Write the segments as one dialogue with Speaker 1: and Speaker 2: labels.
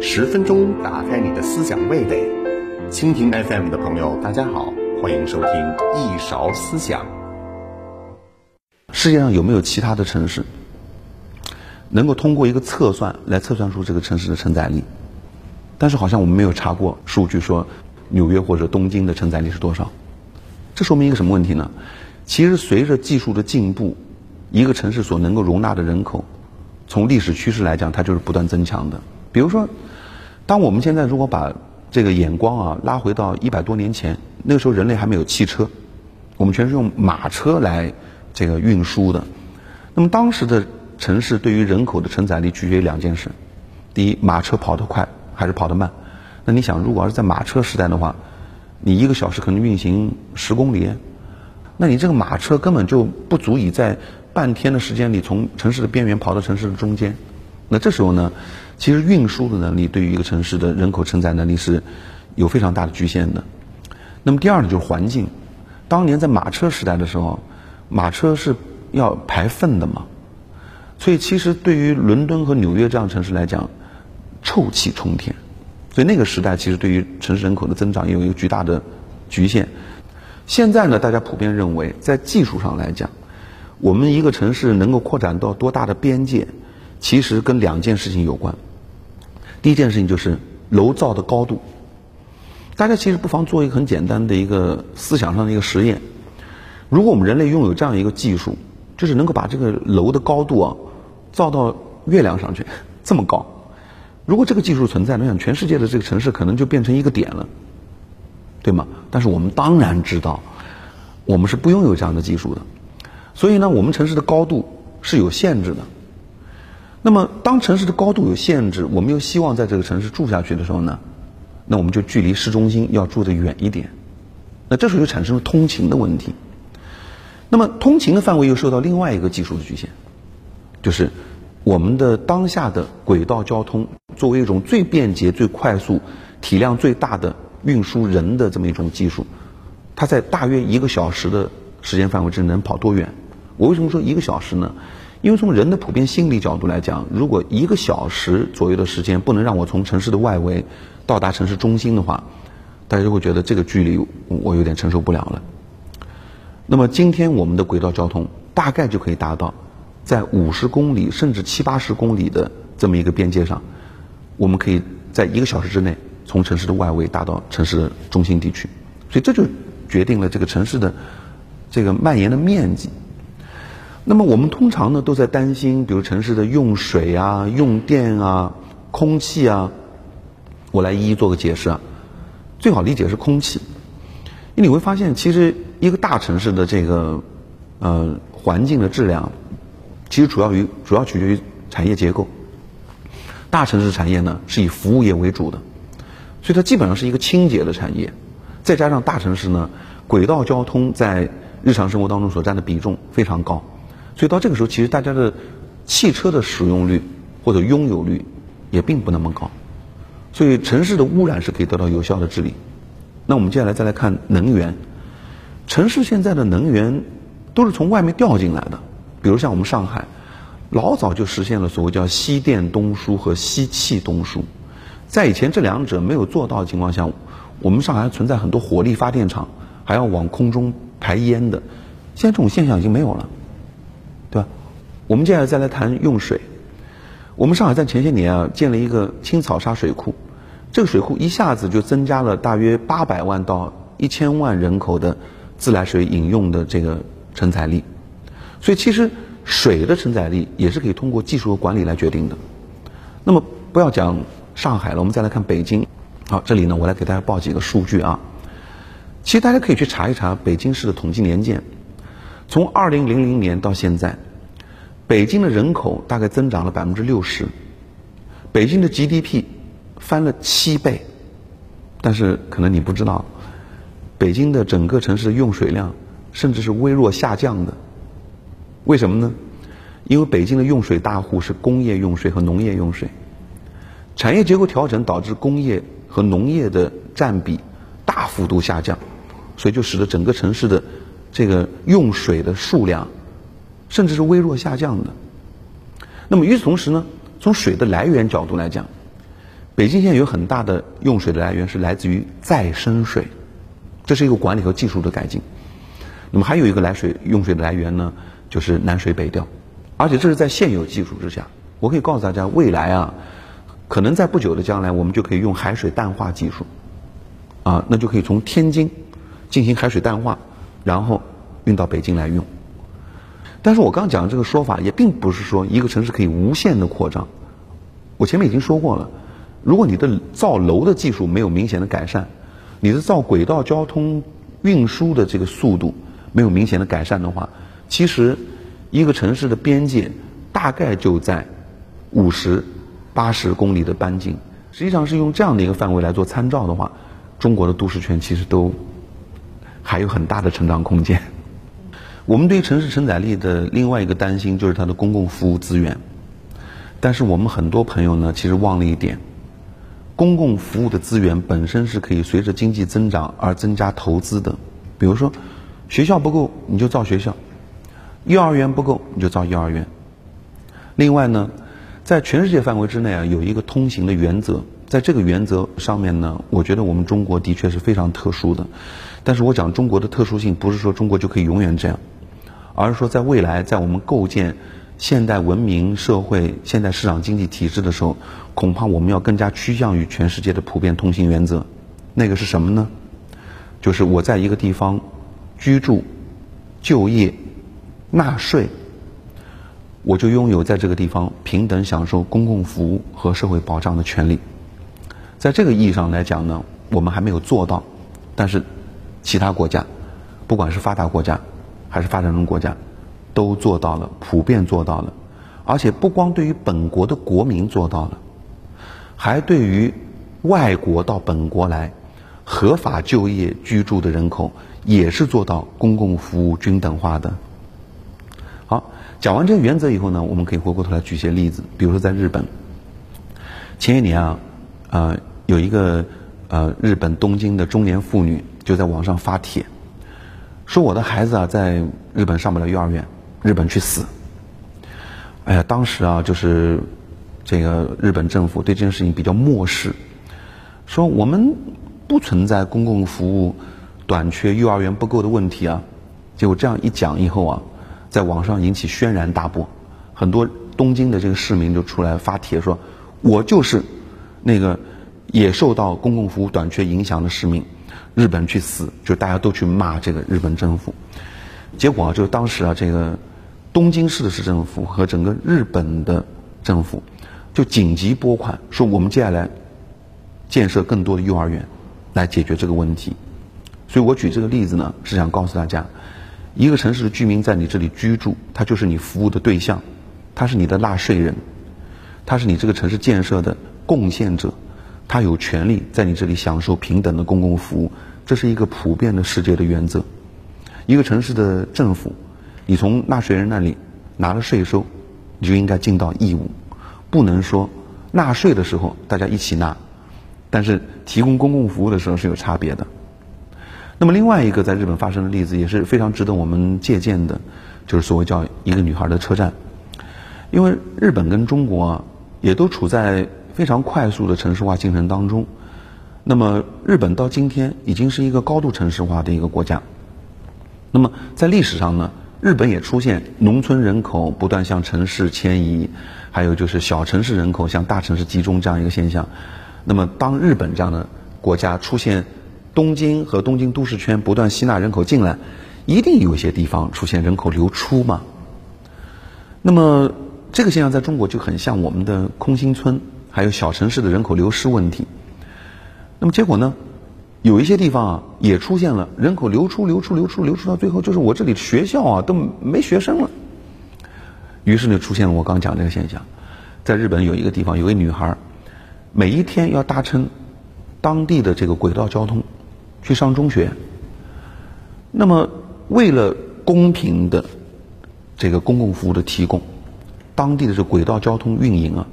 Speaker 1: 十分钟打开你的思想味蕾，蜻蜓 FM 的朋友，大家好，欢迎收听一勺思想。
Speaker 2: 世界上有没有其他的城市能够通过一个测算来测算出这个城市的承载力？但是好像我们没有查过数据说纽约或者东京的承载力是多少。这说明一个什么问题呢？其实随着技术的进步，一个城市所能够容纳的人口，从历史趋势来讲，它就是不断增强的。比如说，当我们现在如果把这个眼光啊拉回到一百多年前，那个时候人类还没有汽车，我们全是用马车来这个运输的。那么当时的城市对于人口的承载力取决于两件事：第一，马车跑得快还是跑得慢？那你想，如果要是在马车时代的话，你一个小时可能运行十公里，那你这个马车根本就不足以在半天的时间里从城市的边缘跑到城市的中间。那这时候呢？其实运输的能力对于一个城市的人口承载能力是有非常大的局限的。那么第二呢，就是环境。当年在马车时代的时候，马车是要排粪的嘛，所以其实对于伦敦和纽约这样城市来讲，臭气冲天。所以那个时代其实对于城市人口的增长也有一个巨大的局限。现在呢，大家普遍认为，在技术上来讲，我们一个城市能够扩展到多大的边界，其实跟两件事情有关。第一件事情就是楼造的高度。大家其实不妨做一个很简单的一个思想上的一个实验：如果我们人类拥有这样一个技术，就是能够把这个楼的高度啊造到月亮上去，这么高，如果这个技术存在，那想全世界的这个城市可能就变成一个点了，对吗？但是我们当然知道，我们是不拥有这样的技术的，所以呢，我们城市的高度是有限制的。那么，当城市的高度有限制，我们又希望在这个城市住下去的时候呢，那我们就距离市中心要住得远一点。那这时候就产生了通勤的问题。那么，通勤的范围又受到另外一个技术的局限，就是我们的当下的轨道交通作为一种最便捷、最快速、体量最大的运输人的这么一种技术，它在大约一个小时的时间范围之内能跑多远？我为什么说一个小时呢？因为从人的普遍心理角度来讲，如果一个小时左右的时间不能让我从城市的外围到达城市中心的话，大家就会觉得这个距离我有点承受不了了。那么今天我们的轨道交通大概就可以达到在五十公里甚至七八十公里的这么一个边界上，我们可以在一个小时之内从城市的外围达到城市的中心地区，所以这就决定了这个城市的这个蔓延的面积。那么我们通常呢都在担心，比如城市的用水啊、用电啊、空气啊，我来一一做个解释啊。最好理解是空气，因为你会发现，其实一个大城市的这个呃环境的质量，其实主要于主要取决于产业结构。大城市产业呢是以服务业为主的，所以它基本上是一个清洁的产业。再加上大城市呢，轨道交通在日常生活当中所占的比重非常高。所以到这个时候，其实大家的汽车的使用率或者拥有率也并不那么高，所以城市的污染是可以得到有效的治理。那我们接下来再来看能源，城市现在的能源都是从外面调进来的，比如像我们上海，老早就实现了所谓叫西电东输和西气东输，在以前这两者没有做到的情况下，我们上海存在很多火力发电厂还要往空中排烟的，现在这种现象已经没有了。我们接下来再来谈用水。我们上海在前些年啊建了一个青草沙水库，这个水库一下子就增加了大约八百万到一千万人口的自来水饮用的这个承载力。所以其实水的承载力也是可以通过技术和管理来决定的。那么不要讲上海了，我们再来看北京。好，这里呢我来给大家报几个数据啊。其实大家可以去查一查北京市的统计年鉴。从二零零零年到现在，北京的人口大概增长了百分之六十，北京的 GDP 翻了七倍，但是可能你不知道，北京的整个城市的用水量甚至是微弱下降的。为什么呢？因为北京的用水大户是工业用水和农业用水，产业结构调整导致工业和农业的占比大幅度下降，所以就使得整个城市的。这个用水的数量，甚至是微弱下降的。那么与此同时呢，从水的来源角度来讲，北京现在有很大的用水的来源是来自于再生水，这是一个管理和技术的改进。那么还有一个来水用水的来源呢，就是南水北调，而且这是在现有技术之下。我可以告诉大家，未来啊，可能在不久的将来，我们就可以用海水淡化技术，啊，那就可以从天津进行海水淡化，然后运到北京来用。但是我刚讲的这个说法，也并不是说一个城市可以无限的扩张。我前面已经说过了，如果你的造楼的技术没有明显的改善，你的造轨道交通运输的这个速度没有明显的改善的话，其实一个城市的边界大概就在五十、八十公里的半径。实际上是用这样的一个范围来做参照的话，中国的都市圈其实都还有很大的成长空间。我们对城市承载力的另外一个担心就是它的公共服务资源，但是我们很多朋友呢，其实忘了一点，公共服务的资源本身是可以随着经济增长而增加投资的。比如说，学校不够你就造学校，幼儿园不够你就造幼儿园。另外呢，在全世界范围之内啊，有一个通行的原则，在这个原则上面呢，我觉得我们中国的确是非常特殊的。但是我讲中国的特殊性，不是说中国就可以永远这样。而是说，在未来，在我们构建现代文明社会、现代市场经济体制的时候，恐怕我们要更加趋向于全世界的普遍通行原则。那个是什么呢？就是我在一个地方居住、就业、纳税，我就拥有在这个地方平等享受公共服务和社会保障的权利。在这个意义上来讲呢，我们还没有做到，但是其他国家，不管是发达国家。还是发展中国家，都做到了，普遍做到了，而且不光对于本国的国民做到了，还对于外国到本国来合法就业居住的人口，也是做到公共服务均等化的。好，讲完这个原则以后呢，我们可以回过头来举些例子，比如说在日本，前一年啊，呃，有一个呃日本东京的中年妇女就在网上发帖。说我的孩子啊，在日本上不了幼儿园，日本去死。哎呀，当时啊，就是这个日本政府对这件事情比较漠视，说我们不存在公共服务短缺、幼儿园不够的问题啊。结果这样一讲以后啊，在网上引起轩然大波，很多东京的这个市民就出来发帖说，我就是那个也受到公共服务短缺影响的市民。日本去死，就大家都去骂这个日本政府，结果啊，就当时啊，这个东京市的市政府和整个日本的政府就紧急拨款，说我们接下来建设更多的幼儿园来解决这个问题。所以我举这个例子呢，是想告诉大家，一个城市的居民在你这里居住，他就是你服务的对象，他是你的纳税人，他是你这个城市建设的贡献者。他有权利在你这里享受平等的公共服务，这是一个普遍的世界的原则。一个城市的政府，你从纳税人那里拿了税收，你就应该尽到义务，不能说纳税的时候大家一起纳，但是提供公共服务的时候是有差别的。那么另外一个在日本发生的例子也是非常值得我们借鉴的，就是所谓叫一个女孩的车站，因为日本跟中国啊也都处在。非常快速的城市化进程当中，那么日本到今天已经是一个高度城市化的一个国家。那么在历史上呢，日本也出现农村人口不断向城市迁移，还有就是小城市人口向大城市集中这样一个现象。那么当日本这样的国家出现东京和东京都市圈不断吸纳人口进来，一定有一些地方出现人口流出嘛。那么这个现象在中国就很像我们的空心村。还有小城市的人口流失问题，那么结果呢？有一些地方啊，也出现了人口流出、流出、流出、流出，到最后就是我这里学校啊都没学生了。于是呢，出现了我刚讲这个现象。在日本有一个地方，有个女孩，每一天要搭乘当地的这个轨道交通去上中学。那么，为了公平的这个公共服务的提供，当地的这轨道交通运营啊。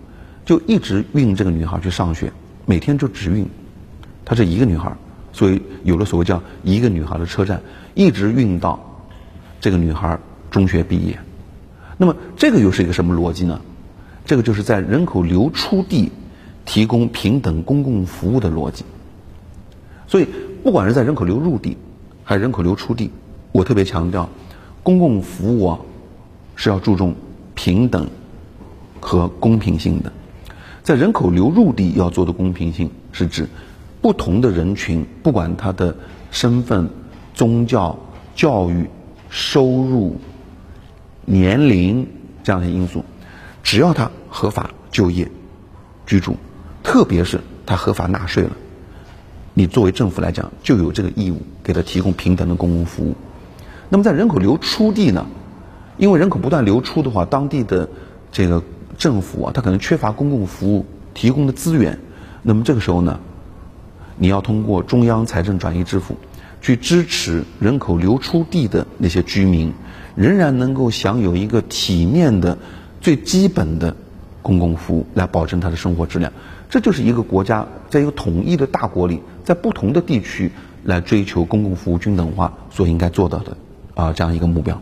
Speaker 2: 就一直运这个女孩去上学，每天就只运，她是一个女孩，所以有了所谓叫一个女孩的车站，一直运到这个女孩中学毕业。那么这个又是一个什么逻辑呢？这个就是在人口流出地提供平等公共服务的逻辑。所以，不管是在人口流入地还是人口流出地，我特别强调，公共服务啊是要注重平等和公平性的。在人口流入地要做的公平性，是指不同的人群，不管他的身份、宗教、教育、收入、年龄这样的因素，只要他合法就业、居住，特别是他合法纳税了，你作为政府来讲就有这个义务给他提供平等的公共服务。那么在人口流出地呢？因为人口不断流出的话，当地的这个。政府啊，它可能缺乏公共服务提供的资源，那么这个时候呢，你要通过中央财政转移支付，去支持人口流出地的那些居民，仍然能够享有一个体面的、最基本的公共服务，来保证他的生活质量。这就是一个国家在一个统一的大国里，在不同的地区来追求公共服务均等化所应该做到的啊这样一个目标。